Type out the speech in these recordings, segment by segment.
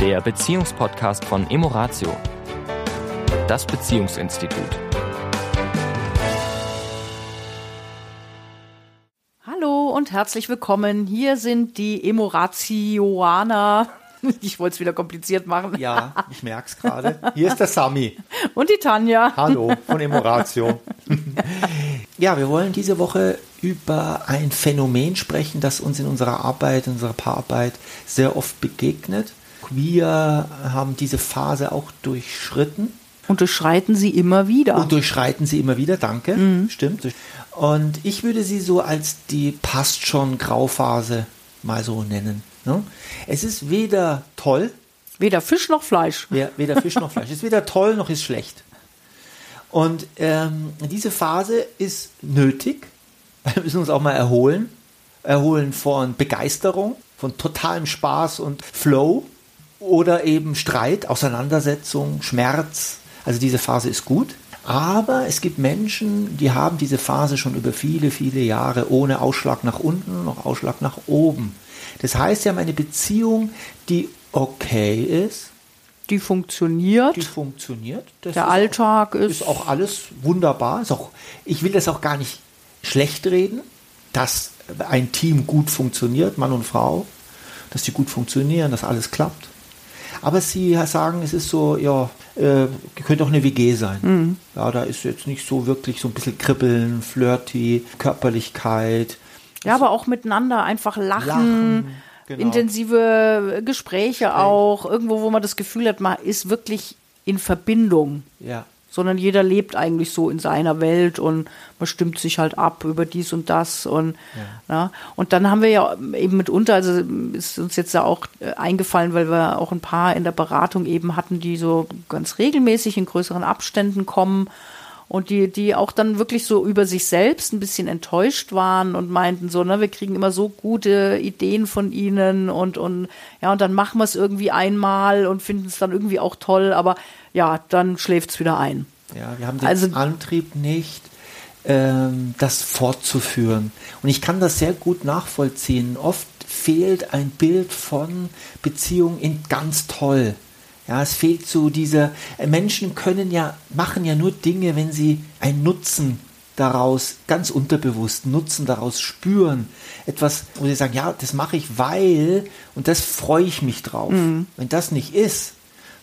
der Beziehungspodcast von Emoratio, das Beziehungsinstitut. Hallo und herzlich willkommen. Hier sind die Emoratioaner. Ich wollte es wieder kompliziert machen. Ja, ich merke es gerade. Hier ist der Sami. Und die Tanja. Hallo von Emoratio. ja, wir wollen diese Woche über ein Phänomen sprechen, das uns in unserer Arbeit, in unserer Paararbeit sehr oft begegnet. Wir haben diese Phase auch durchschritten. Und durchschreiten sie immer wieder. Und durchschreiten sie immer wieder, danke. Mhm. Stimmt. Und ich würde sie so als die passt schon Grauphase mal so nennen. Ne? Es ist weder toll. Weder Fisch noch Fleisch. Weder Fisch noch Fleisch. Es ist weder toll noch ist schlecht. Und ähm, diese Phase ist nötig. Wir müssen uns auch mal erholen. Erholen von Begeisterung, von totalem Spaß und Flow oder eben Streit, Auseinandersetzung, Schmerz. Also diese Phase ist gut. Aber es gibt Menschen, die haben diese Phase schon über viele, viele Jahre ohne Ausschlag nach unten, noch Ausschlag nach oben. Das heißt, sie haben eine Beziehung, die okay ist. Die funktioniert. Die funktioniert. Das Der ist Alltag auch, ist. Ist auch alles wunderbar. Ist auch, ich will das auch gar nicht schlecht reden, dass ein Team gut funktioniert, Mann und Frau, dass die gut funktionieren, dass alles klappt. Aber sie sagen, es ist so, ja, äh, könnte auch eine WG sein. Mhm. Ja, da ist jetzt nicht so wirklich so ein bisschen Kribbeln, Flirty, Körperlichkeit. Ja, aber auch miteinander einfach lachen. lachen genau. intensive Gespräche Gespräch. auch, irgendwo, wo man das Gefühl hat, man ist wirklich in Verbindung. Ja sondern jeder lebt eigentlich so in seiner Welt und man stimmt sich halt ab über dies und das und ja. ja. und dann haben wir ja eben mitunter, also ist uns jetzt da auch äh, eingefallen, weil wir auch ein paar in der Beratung eben hatten, die so ganz regelmäßig in größeren Abständen kommen und die, die auch dann wirklich so über sich selbst ein bisschen enttäuscht waren und meinten so, ne, wir kriegen immer so gute Ideen von ihnen und, und ja, und dann machen wir es irgendwie einmal und finden es dann irgendwie auch toll, aber ja, dann schläft es wieder ein. Ja, wir haben den also, Antrieb nicht, ähm, das fortzuführen. Und ich kann das sehr gut nachvollziehen. Oft fehlt ein Bild von Beziehung in ganz toll. Ja, es fehlt so dieser, äh, Menschen können ja, machen ja nur Dinge, wenn sie einen Nutzen daraus, ganz unterbewusst Nutzen daraus spüren. Etwas, wo sie sagen, ja, das mache ich, weil, und das freue ich mich drauf. Mhm. Wenn das nicht ist,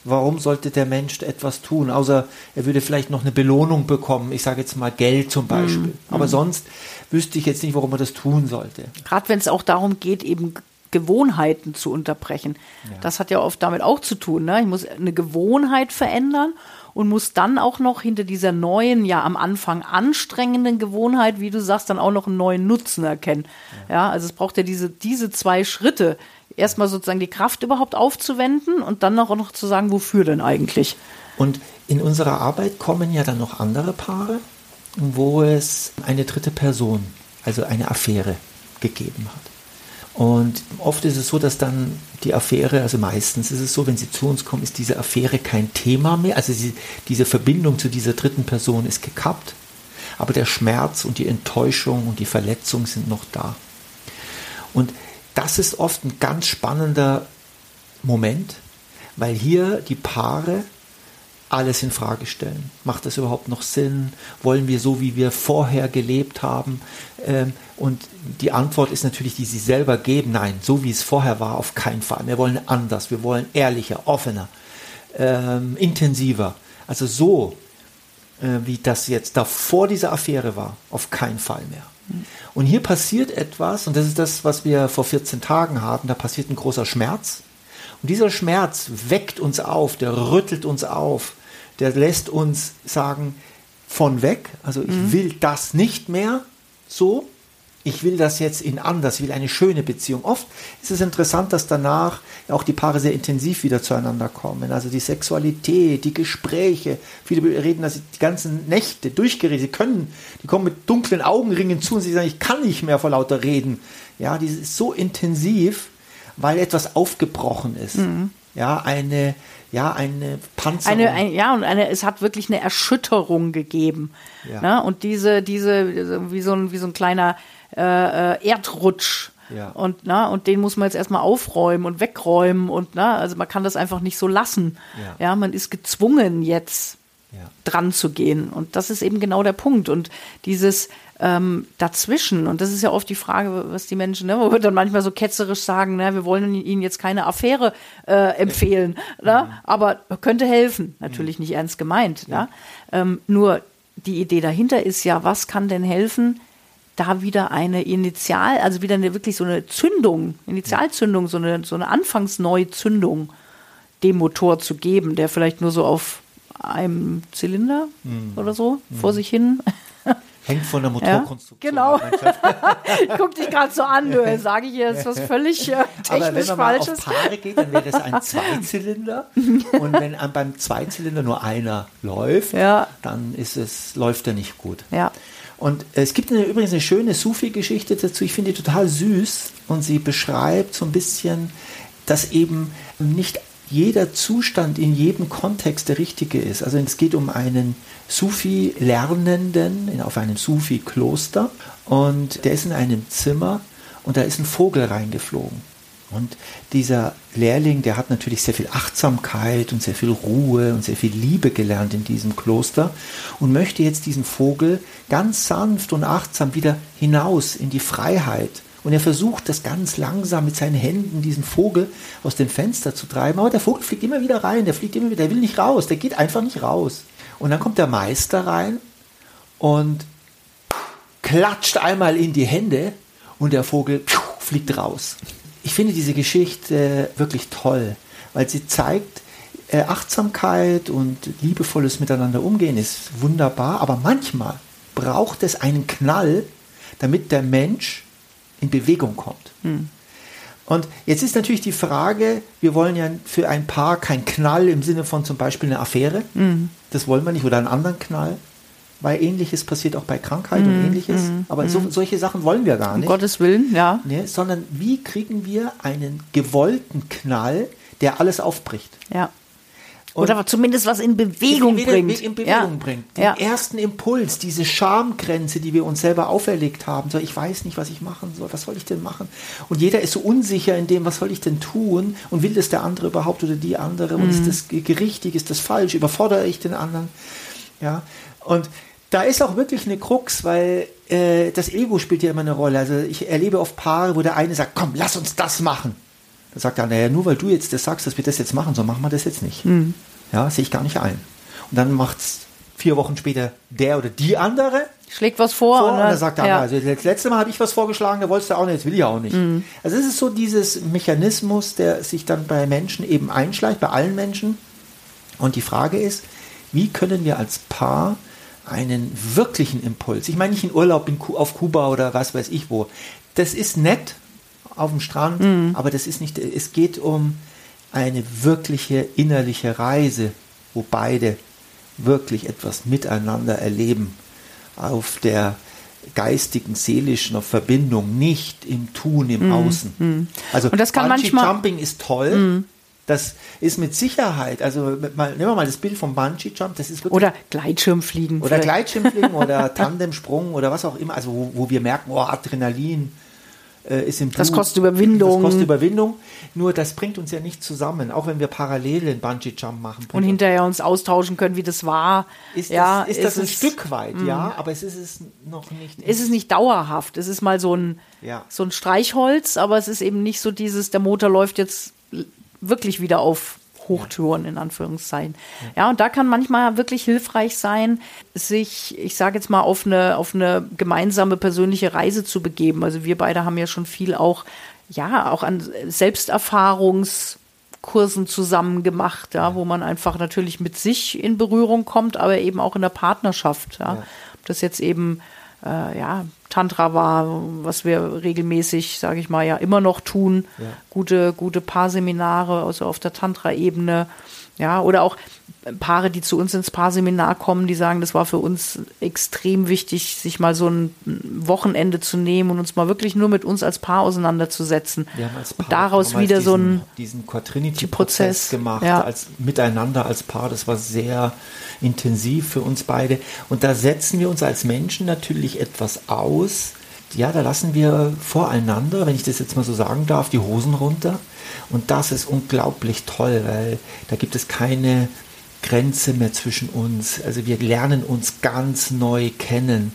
warum sollte der Mensch etwas tun? Außer er würde vielleicht noch eine Belohnung bekommen. Ich sage jetzt mal Geld zum Beispiel. Mhm. Aber mhm. sonst wüsste ich jetzt nicht, warum er das tun sollte. Gerade wenn es auch darum geht, eben Gewohnheiten zu unterbrechen. Ja. Das hat ja oft damit auch zu tun. Ne? Ich muss eine Gewohnheit verändern und muss dann auch noch hinter dieser neuen, ja am Anfang anstrengenden Gewohnheit, wie du sagst, dann auch noch einen neuen Nutzen erkennen. Ja, ja also es braucht ja diese, diese zwei Schritte. Erstmal sozusagen die Kraft überhaupt aufzuwenden und dann auch noch zu sagen, wofür denn eigentlich. Und in unserer Arbeit kommen ja dann noch andere Paare, wo es eine dritte Person, also eine Affäre gegeben hat. Und oft ist es so, dass dann die Affäre, also meistens ist es so, wenn sie zu uns kommen, ist diese Affäre kein Thema mehr. Also sie, diese Verbindung zu dieser dritten Person ist gekappt. Aber der Schmerz und die Enttäuschung und die Verletzung sind noch da. Und das ist oft ein ganz spannender Moment, weil hier die Paare alles in Frage stellen. Macht das überhaupt noch Sinn? Wollen wir so, wie wir vorher gelebt haben? Ähm, und die Antwort ist natürlich, die sie selber geben, nein, so wie es vorher war, auf keinen Fall. Wir wollen anders, wir wollen ehrlicher, offener, ähm, intensiver. Also so, äh, wie das jetzt da vor dieser Affäre war, auf keinen Fall mehr. Und hier passiert etwas, und das ist das, was wir vor 14 Tagen hatten, da passiert ein großer Schmerz. Und dieser Schmerz weckt uns auf, der rüttelt uns auf, der lässt uns sagen, von weg, also ich mhm. will das nicht mehr so, ich will das jetzt in anders, ich will eine schöne Beziehung. Oft ist es interessant, dass danach auch die Paare sehr intensiv wieder zueinander kommen. Also die Sexualität, die Gespräche, viele reden dass sie die ganzen Nächte durchgeredet, sie können, die kommen mit dunklen Augenringen zu und sie sagen, ich kann nicht mehr vor lauter Reden. Ja, die ist so intensiv, weil etwas aufgebrochen ist. Mhm. Ja, eine, ja, eine Panzerung. Eine, ein, ja, und eine, es hat wirklich eine Erschütterung gegeben. Ja. Ne? Und diese, diese, wie so ein, wie so ein kleiner äh, äh Erdrutsch Ja. Und, na, und den muss man jetzt erstmal aufräumen und wegräumen und na, also man kann das einfach nicht so lassen. Ja. ja man ist gezwungen jetzt Ja. dran zu gehen. Und das ist eben genau der Punkt. Und dieses ähm, dazwischen, und das ist ja oft die Frage, was die Menschen, ne, wo wir dann manchmal so ketzerisch sagen, ne, wir wollen ihnen jetzt keine Affäre äh, empfehlen, ne, aber könnte helfen. Natürlich nicht ernst gemeint. Ne? Ähm, nur die Idee dahinter ist ja, was kann denn helfen, da wieder eine Initial, also wieder eine wirklich so eine Zündung, Initialzündung, so eine, so eine Anfangsneuzündung dem Motor zu geben, der vielleicht nur so auf einem Zylinder oder so vor sich hin. Hängt von der Ja, Motorkonstruktion genau. mein Schatz. ich guck dich gerade so an, du sage ich jetzt was völlig äh, Aber wenn technisch man mal Falsches. auf Paare geht, dann wäre das ein Zweizylinder. Und wenn beim Zweizylinder nur einer läuft, Ja. dann ist es, läuft er nicht gut. Ja. Und es gibt eine, übrigens eine schöne Sufi-Geschichte dazu. Ich finde die total süß. Und sie beschreibt so ein bisschen, dass eben nicht jeder Zustand in jedem Kontext der richtige ist. Also es geht um einen Sufi-Lernenden auf einem Sufi-Kloster. Und der ist in einem Zimmer und da ist ein Vogel reingeflogen. Und dieser Lehrling, der hat natürlich sehr viel Achtsamkeit und sehr viel Ruhe und sehr viel Liebe gelernt in diesem Kloster und möchte jetzt diesen Vogel ganz sanft und achtsam wieder hinaus in die Freiheit. Und er versucht das ganz langsam mit seinen Händen, diesen Vogel aus dem Fenster zu treiben. Aber der Vogel fliegt immer wieder rein, der fliegt immer wieder, der will nicht raus, der geht einfach nicht raus. Und dann kommt der Meister rein und klatscht einmal in die Hände und der Vogel fliegt raus. Ich finde diese Geschichte wirklich toll, weil sie zeigt, äh, Achtsamkeit und liebevolles Miteinander umgehen ist wunderbar, aber manchmal braucht es einen Knall, damit der Mensch in Bewegung kommt. Und jetzt ist natürlich die Frage, wir wollen ja für ein Paar keinen Knall im Sinne von zum Beispiel eine Affäre. Das wollen wir nicht. Oder einen anderen Knall. Weil ähnliches passiert auch bei Krankheit und ähnliches. Aber so, solche Sachen wollen wir gar Um nicht. Gottes Willen, ja. Ne? Sondern wie kriegen wir einen gewollten Knall, der alles aufbricht? Ja. Oder zumindest was in Bewegung wieder bringt. In Bewegung ja. bringt. Den Ja. ersten Impuls, diese Schamgrenze, die wir uns selber auferlegt haben. So, ich weiß nicht, was ich machen soll. Was soll ich denn machen? Und jeder ist so unsicher in dem, was soll ich denn tun? Und will das der andere überhaupt oder die andere? Und Mhm. ist das ge- richtig? Ist das falsch? Überfordere ich den anderen? Ja. Und da ist auch wirklich eine Krux, weil äh, das Ego spielt ja immer eine Rolle. Also ich erlebe oft Paare, wo der eine sagt, komm, lass uns das machen. Da sagt er, naja, nur weil du jetzt das sagst, dass wir das jetzt machen, so machen wir das jetzt nicht. Ja, sehe ich gar nicht ein. Und dann macht es vier Wochen später der oder die andere Schlägt was vor. vor und dann- sagt er, ja. also das letzte Mal habe ich was vorgeschlagen, da wolltest du auch nicht, das will ich auch nicht. Also es ist so dieses Mechanismus, der sich dann bei Menschen eben einschleicht, bei allen Menschen. Und die Frage ist, wie können wir als Paar einen wirklichen Impuls, ich meine nicht in Urlaub in, auf Kuba oder was weiß ich wo, das ist nett auf dem Strand, aber das ist nicht, es geht um eine wirkliche innerliche Reise, wo beide wirklich etwas miteinander erleben auf der geistigen, seelischen Verbindung, nicht im Tun, im Außen. Also Mhm. Und das kann Bungee manchmal- Mhm. Jumping ist toll. Das ist mit Sicherheit, also mal, nehmen wir mal das Bild vom Bungee Jump, das ist wirklich Oder Gleitschirmfliegen. oder vielleicht. Gleitschirmfliegen oder Tandemsprung oder was auch immer, also wo, wo wir merken, oh, Adrenalin äh, ist im Blut. Das kostet Überwindung. Das kostet Überwindung. Nur das bringt uns ja nicht zusammen, auch wenn wir parallel den Bungee Jump machen. Und hinterher uns austauschen können, wie das war. ist ja, das, ist das ein es- Stück weit, ja, aber es ist es noch nicht. ist es nicht dauerhaft. Es ist mal so ein, Ja. so ein Streichholz, aber es ist eben nicht so dieses, der Motor läuft jetzt wirklich wieder auf Hochtouren in Anführungszeichen. Ja, und da kann manchmal wirklich hilfreich sein, sich, ich sage jetzt mal, auf eine, auf eine gemeinsame persönliche Reise zu begeben. Also wir beide haben ja schon viel auch, ja, auch an Selbsterfahrungskursen zusammen gemacht, ja, wo man einfach natürlich mit sich in Berührung kommt, aber eben auch in der Partnerschaft. Ja. Ob das jetzt eben äh, ja, Tantra war, was wir regelmäßig, sage ich mal, ja immer noch tun. Gute, gute Paarseminare, also auf der Tantra-Ebene. Ja, oder auch Paare, die zu uns ins Paarseminar kommen, die sagen, das war für uns extrem wichtig, sich mal so ein Wochenende zu nehmen und uns mal wirklich nur mit uns als Paar auseinanderzusetzen. Wir haben als und Paar daraus damals wieder so diesen, ein diesen Quaternity-Prozess Prozess, gemacht, ja. als miteinander als Paar. Das war sehr intensiv für uns beide. Und da setzen wir uns als Menschen natürlich etwas aus, ja, da lassen wir voreinander, wenn ich das jetzt mal so sagen darf, die Hosen runter. Und das ist unglaublich toll, weil da gibt es keine Grenze mehr zwischen uns. Also wir lernen uns ganz neu kennen,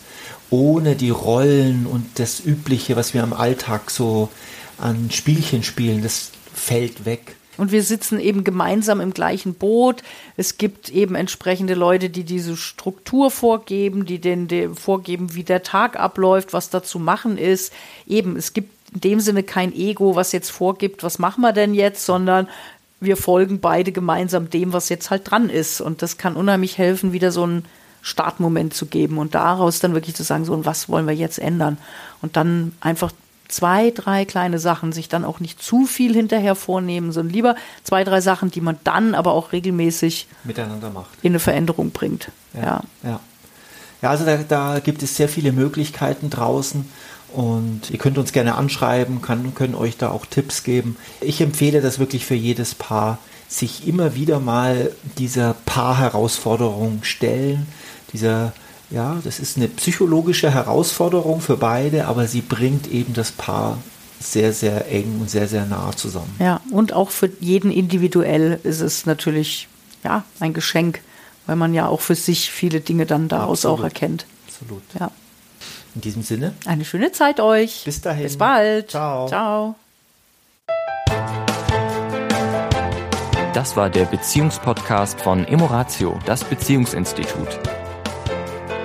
ohne die Rollen und das Übliche, was wir am Alltag so an Spielchen spielen, das fällt weg. Und wir sitzen eben gemeinsam im gleichen Boot. Es gibt eben entsprechende Leute, die diese Struktur vorgeben, die den, den vorgeben, wie der Tag abläuft, was da zu machen ist. Eben, es gibt in dem Sinne kein Ego, was jetzt vorgibt, was machen wir denn jetzt, sondern wir folgen beide gemeinsam dem, was jetzt halt dran ist. Und das kann unheimlich helfen, wieder so einen Startmoment zu geben und daraus dann wirklich zu sagen, so, und was wollen wir jetzt ändern? Und dann einfach zwei, drei kleine Sachen, sich dann auch nicht zu viel hinterher vornehmen, sondern lieber zwei, drei Sachen, die man dann aber auch regelmäßig miteinander macht. In eine Veränderung bringt. Ja. Ja, ja. ja also da, da, gibt es sehr viele Möglichkeiten draußen und ihr könnt uns gerne anschreiben, kann, können euch da auch Tipps geben. Ich empfehle das wirklich für jedes Paar, sich immer wieder mal dieser Paarherausforderung stellen, dieser ja, das ist eine psychologische Herausforderung für beide, aber sie bringt eben das Paar sehr, sehr eng und sehr, sehr nah zusammen. Ja, und auch für jeden individuell ist es natürlich ja, ein Geschenk, weil man ja auch für sich viele Dinge dann daraus Absolut. auch erkennt. Absolut. Ja. In diesem Sinne. Eine schöne Zeit euch. Bis dahin. Bis bald. Ciao. Ciao. Das war der Beziehungspodcast von Emoratio, das Beziehungsinstitut.